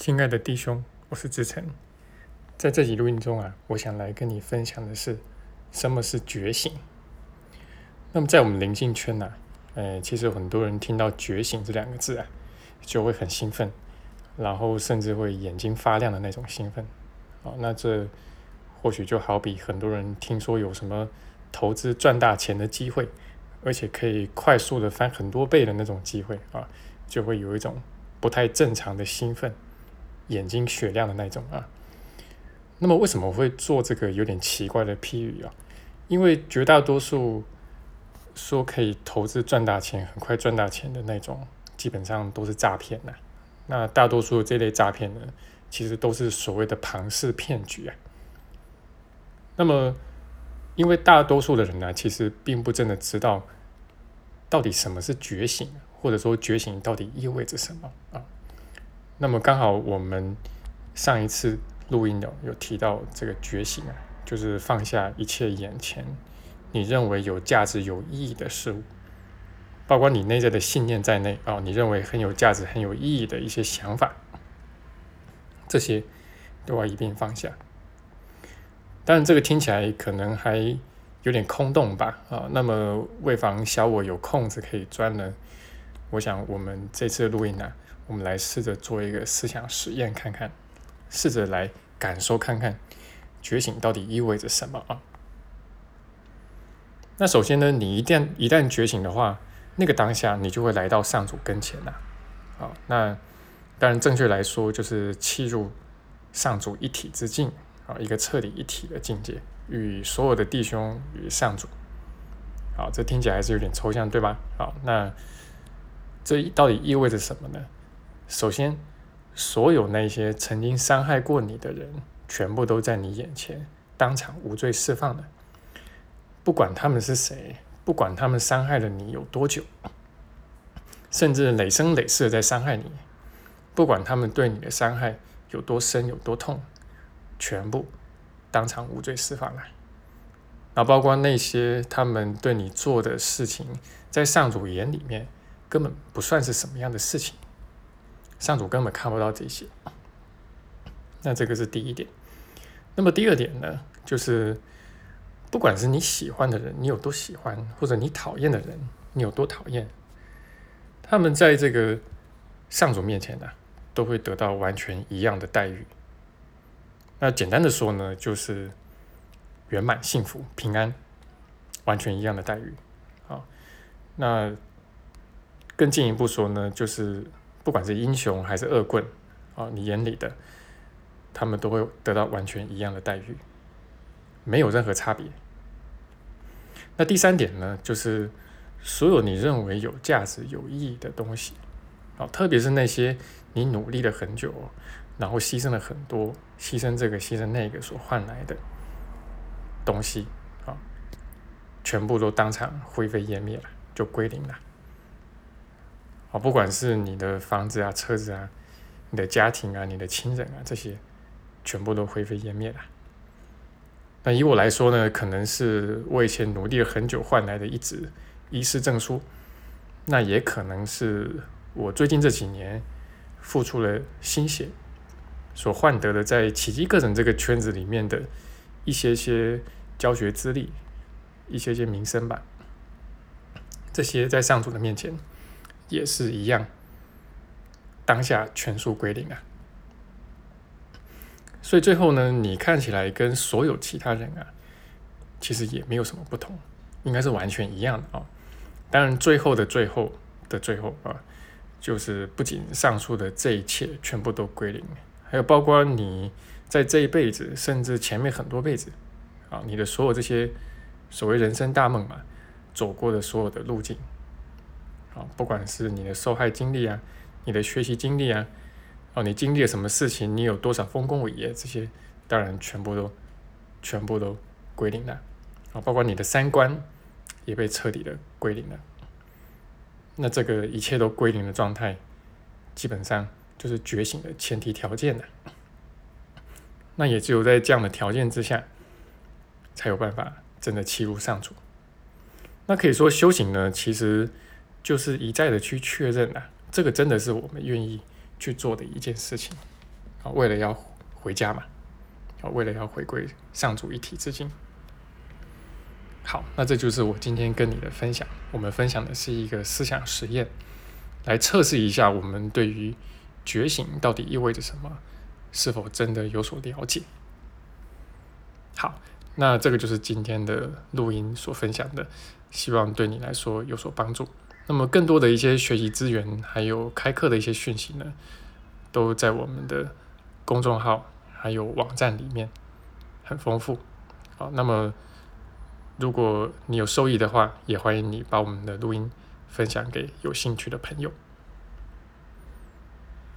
亲爱的弟兄，我是志成。在这集录音中啊，我想来跟你分享的是什么是觉醒。那么在我们灵境圈呢，呃，其实很多人听到“觉醒”这两个字啊，就会很兴奋，然后甚至会眼睛发亮的那种兴奋。哦，那这或许就好比很多人听说有什么投资赚大钱的机会，而且可以快速的翻很多倍的那种机会啊，就会有一种不太正常的兴奋。眼睛雪亮的那种啊，那么为什么我会做这个有点奇怪的譬喻啊？因为绝大多数说可以投资赚大钱、很快赚大钱的那种，基本上都是诈骗呐。那大多数这类诈骗呢，其实都是所谓的庞氏骗局啊。那么，因为大多数的人呢，其实并不真的知道到底什么是觉醒，或者说觉醒到底意味着什么啊？那么刚好我们上一次录音有有提到这个觉醒啊，就是放下一切眼前你认为有价值、有意义的事物，包括你内在的信念在内啊，你认为很有价值、很有意义的一些想法，这些都要一并放下。当然，这个听起来可能还有点空洞吧啊。那么为防小我有空子可以钻呢，我想我们这次录音呢。我们来试着做一个思想实验，看看，试着来感受看看，觉醒到底意味着什么啊？那首先呢，你一旦一旦觉醒的话，那个当下你就会来到上主跟前呐。好，那当然正确来说就是契入上主一体之境啊，一个彻底一体的境界，与所有的弟兄与上主。好，这听起来还是有点抽象，对吧？好，那这到底意味着什么呢？首先，所有那些曾经伤害过你的人，全部都在你眼前当场无罪释放了。不管他们是谁，不管他们伤害了你有多久，甚至累生累世在伤害你，不管他们对你的伤害有多深有多痛，全部当场无罪释放了。那包括那些他们对你做的事情，在上主眼里面根本不算是什么样的事情。上主根本看不到这些，那这个是第一点。那么第二点呢，就是不管是你喜欢的人，你有多喜欢，或者你讨厌的人，你有多讨厌，他们在这个上主面前呢，都会得到完全一样的待遇。那简单的说呢，就是圆满、幸福、平安，完全一样的待遇。好，那更进一步说呢，就是。不管是英雄还是恶棍，啊，你眼里的，他们都会得到完全一样的待遇，没有任何差别。那第三点呢，就是所有你认为有价值、有意义的东西，啊，特别是那些你努力了很久，然后牺牲了很多，牺牲这个、牺牲那个所换来的东西，啊，全部都当场灰飞烟灭了，就归零了。啊，不管是你的房子啊、车子啊、你的家庭啊、你的亲人啊，这些全部都灰飞烟灭了。那以我来说呢，可能是我以前努力了很久换来的一纸医师证书，那也可能是我最近这几年付出了心血所换得的，在奇迹课程这个圈子里面的一些些教学资历、一些些名声吧。这些在上主的面前。也是一样，当下全数归零啊！所以最后呢，你看起来跟所有其他人啊，其实也没有什么不同，应该是完全一样的啊。当然，最后的最后的最后啊，就是不仅上述的这一切全部都归零，还有包括你在这一辈子，甚至前面很多辈子啊，你的所有这些所谓人生大梦嘛，走过的所有的路径。啊，不管是你的受害经历啊，你的学习经历啊，哦，你经历了什么事情，你有多少丰功伟业，这些当然全部都全部都归零了。啊，包括你的三观也被彻底的归零了。那这个一切都归零的状态，基本上就是觉醒的前提条件了。那也只有在这样的条件之下，才有办法真的欺入上主。那可以说修行呢，其实。就是一再的去确认啊，这个真的是我们愿意去做的一件事情啊，为了要回家嘛，啊，为了要回归上主一体之境。好，那这就是我今天跟你的分享。我们分享的是一个思想实验，来测试一下我们对于觉醒到底意味着什么，是否真的有所了解。好，那这个就是今天的录音所分享的，希望对你来说有所帮助。那么更多的一些学习资源，还有开课的一些讯息呢，都在我们的公众号还有网站里面，很丰富。好，那么。如果你有受益的话，也欢迎你把我们的录音分享给有兴趣的朋友。